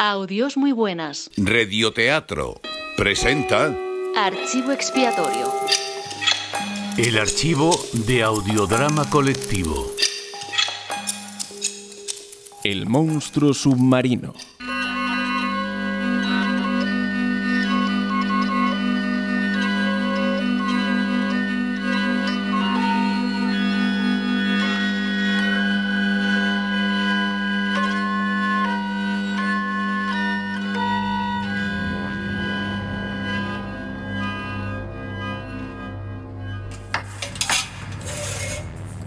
Audios muy buenas. Radioteatro presenta Archivo expiatorio. El archivo de audiodrama colectivo. El monstruo submarino.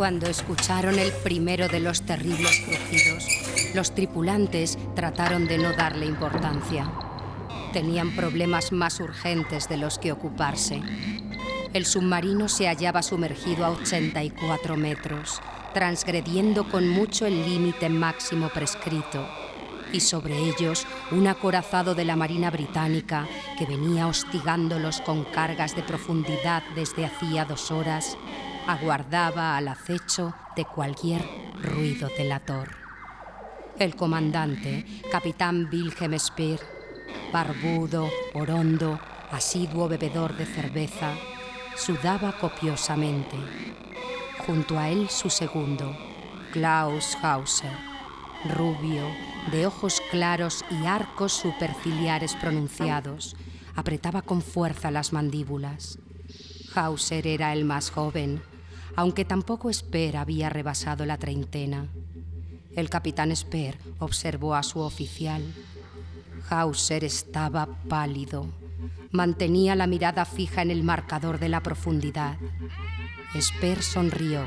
Cuando escucharon el primero de los terribles crujidos, los tripulantes trataron de no darle importancia. Tenían problemas más urgentes de los que ocuparse. El submarino se hallaba sumergido a 84 metros, transgrediendo con mucho el límite máximo prescrito, y sobre ellos un acorazado de la Marina Británica que venía hostigándolos con cargas de profundidad desde hacía dos horas aguardaba al acecho de cualquier ruido delator. El comandante, capitán Wilhelm Speer, barbudo, orondo, asiduo bebedor de cerveza, sudaba copiosamente. Junto a él su segundo, Klaus Hauser, rubio, de ojos claros y arcos superciliares pronunciados, apretaba con fuerza las mandíbulas. Hauser era el más joven, aunque tampoco Speer había rebasado la treintena. El capitán Speer observó a su oficial. Hauser estaba pálido. Mantenía la mirada fija en el marcador de la profundidad. Speer sonrió,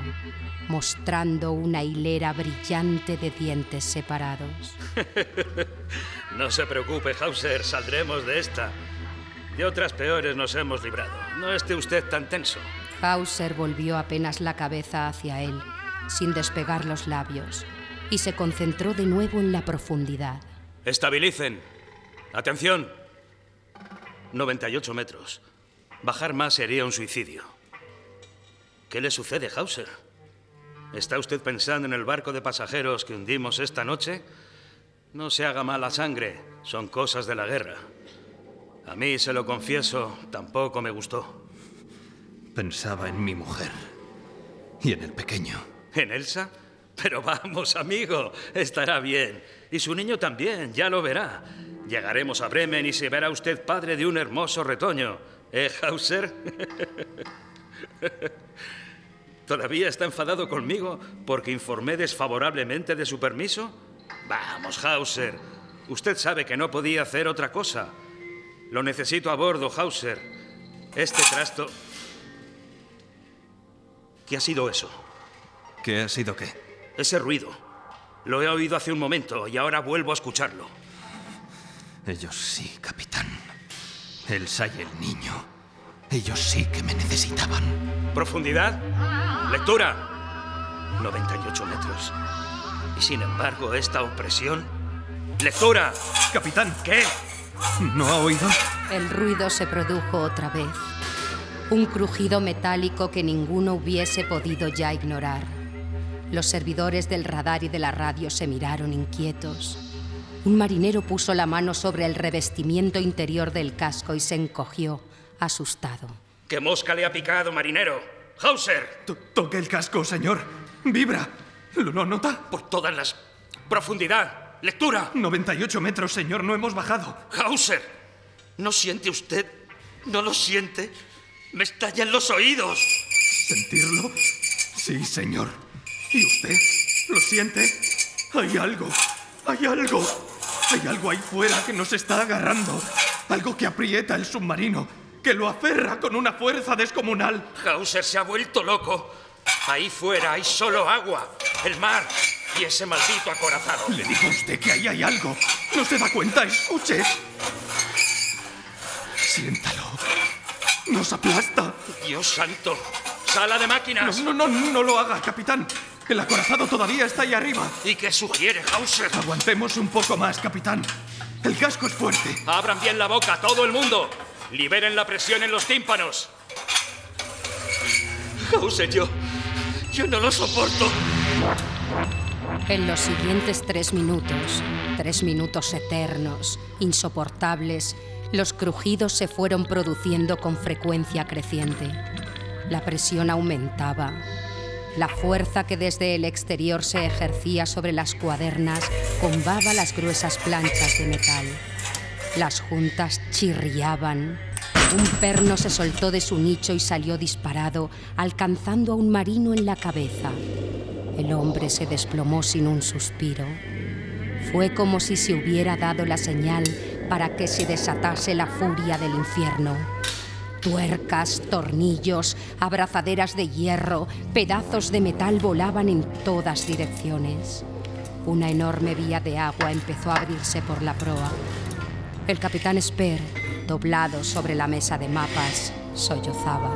mostrando una hilera brillante de dientes separados. no se preocupe, Hauser, saldremos de esta. De otras peores nos hemos librado. No esté usted tan tenso. Hauser volvió apenas la cabeza hacia él, sin despegar los labios, y se concentró de nuevo en la profundidad. Estabilicen. Atención. 98 metros. Bajar más sería un suicidio. ¿Qué le sucede, Hauser? ¿Está usted pensando en el barco de pasajeros que hundimos esta noche? No se haga mala sangre, son cosas de la guerra. A mí, se lo confieso, tampoco me gustó. Pensaba en mi mujer y en el pequeño. ¿En Elsa? Pero vamos, amigo, estará bien. Y su niño también, ya lo verá. Llegaremos a Bremen y se verá usted padre de un hermoso retoño. ¿Eh, Hauser? ¿Todavía está enfadado conmigo porque informé desfavorablemente de su permiso? Vamos, Hauser. Usted sabe que no podía hacer otra cosa. Lo necesito a bordo, Hauser. Este trasto... ¿Qué ha sido eso? ¿Qué ha sido qué? Ese ruido. Lo he oído hace un momento y ahora vuelvo a escucharlo. Ellos sí, capitán. Elsa y el niño. Ellos sí que me necesitaban. ¿Profundidad? Lectura. 98 metros. Y sin embargo, esta opresión... ¡Lectura! Capitán. ¿Qué? ¿No ha oído? El ruido se produjo otra vez. Un crujido metálico que ninguno hubiese podido ya ignorar. Los servidores del radar y de la radio se miraron inquietos. Un marinero puso la mano sobre el revestimiento interior del casco y se encogió, asustado. ¿Qué mosca le ha picado, marinero? ¡Hauser! To- toque el casco, señor. Vibra. ¿Lo nota? Por todas las... ¡Profundidad! ¡Lectura! 98 metros, señor. No hemos bajado. ¡Hauser! ¿No siente usted? ¿No lo siente? ¡Me estallan los oídos! ¿Sentirlo? Sí, señor. ¿Y usted? ¿Lo siente? Hay algo. Hay algo. Hay algo ahí fuera que nos está agarrando. Algo que aprieta el submarino. Que lo aferra con una fuerza descomunal. Hauser se ha vuelto loco. Ahí fuera hay solo agua, el mar y ese maldito acorazado. Le dijo a usted que ahí hay algo. ¿No se da cuenta? Escuche. Siéntalo. Nos aplasta. Dios santo. Sala de máquinas. No, no, no, no lo haga, capitán. El acorazado todavía está ahí arriba. ¿Y qué sugiere Hauser? Aguantemos un poco más, capitán. El casco es fuerte. Abran bien la boca, todo el mundo. Liberen la presión en los tímpanos. Hauser, yo. Yo no lo soporto. En los siguientes tres minutos, Tres minutos eternos, insoportables, los crujidos se fueron produciendo con frecuencia creciente. La presión aumentaba. La fuerza que desde el exterior se ejercía sobre las cuadernas combaba las gruesas planchas de metal. Las juntas chirriaban. Un perno se soltó de su nicho y salió disparado, alcanzando a un marino en la cabeza. El hombre se desplomó sin un suspiro. Fue como si se hubiera dado la señal para que se desatase la furia del infierno. Tuercas, tornillos, abrazaderas de hierro, pedazos de metal volaban en todas direcciones. Una enorme vía de agua empezó a abrirse por la proa. El capitán Sper, doblado sobre la mesa de mapas, sollozaba.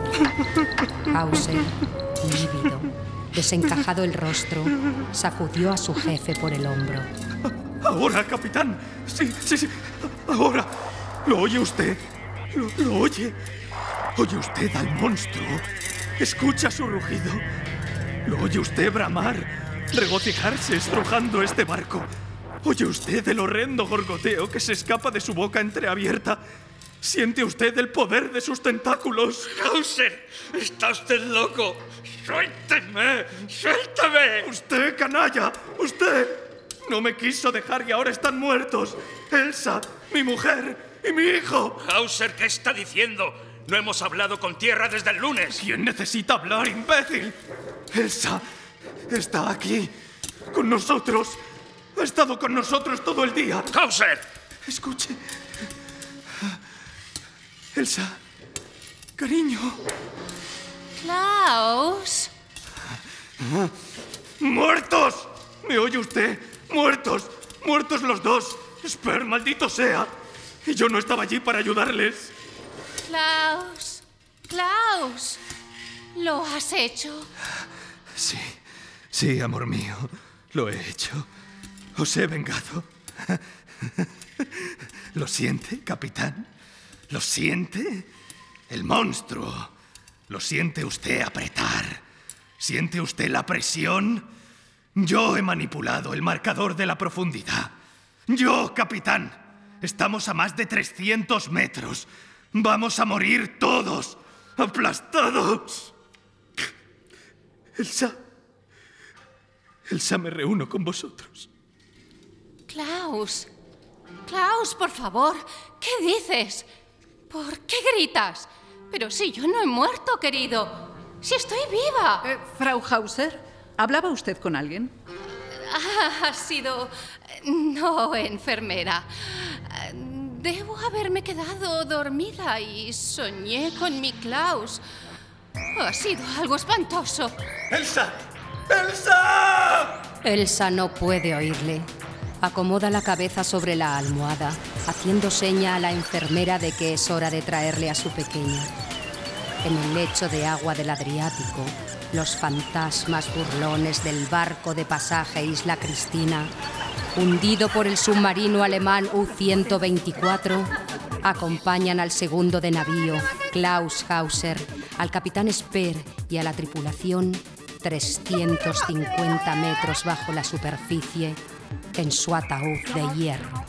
Hauser, lívido, desencajado el rostro, sacudió a su jefe por el hombro. Ahora, capitán. Sí, sí, sí. Ahora. ¿Lo oye usted? ¿Lo, lo oye? ¿Oye usted al monstruo? ¿Escucha su rugido? ¿Lo oye usted bramar? Regocijarse estrujando este barco. ¿Oye usted el horrendo gorgoteo que se escapa de su boca entreabierta? ¿Siente usted el poder de sus tentáculos? ¡Hauser! ¡Está usted loco! ¡Suélteme! ¡Suélteme! ¡Usted, canalla! ¡Usted! No me quiso dejar y ahora están muertos. Elsa, mi mujer y mi hijo. Hauser, ¿qué está diciendo? No hemos hablado con tierra desde el lunes. ¿Quién necesita hablar, imbécil? Elsa está aquí, con nosotros. Ha estado con nosotros todo el día. ¡Hauser! Escuche. Elsa, cariño. Klaus. ¡Muertos! ¿Me oye usted? ¡Muertos! ¡Muertos los dos! ¡Esper, maldito sea! Y yo no estaba allí para ayudarles. Klaus. Klaus. ¿Lo has hecho? Sí, sí, amor mío. Lo he hecho. Os he vengado. ¿Lo siente, capitán? ¿Lo siente? El monstruo. ¿Lo siente usted apretar? ¿Siente usted la presión? Yo he manipulado el marcador de la profundidad. Yo, capitán. Estamos a más de 300 metros. Vamos a morir todos, aplastados. Elsa. Elsa, me reúno con vosotros. Klaus. Klaus, por favor. ¿Qué dices? ¿Por qué gritas? Pero si yo no he muerto, querido. Si estoy viva. Eh, Frau Hauser, ¿hablaba usted con alguien? Ha sido... No, enfermera. Debo haberme quedado dormida y soñé con mi Klaus. Ha sido algo espantoso. ¡Elsa! ¡Elsa! Elsa no puede oírle. Acomoda la cabeza sobre la almohada, haciendo seña a la enfermera de que es hora de traerle a su pequeña. En el lecho de agua del Adriático, los fantasmas burlones del barco de pasaje Isla Cristina, hundido por el submarino alemán U-124, acompañan al segundo de navío, Klaus Hauser, al capitán Speer y a la tripulación 350 metros bajo la superficie en su ataúd de hierro.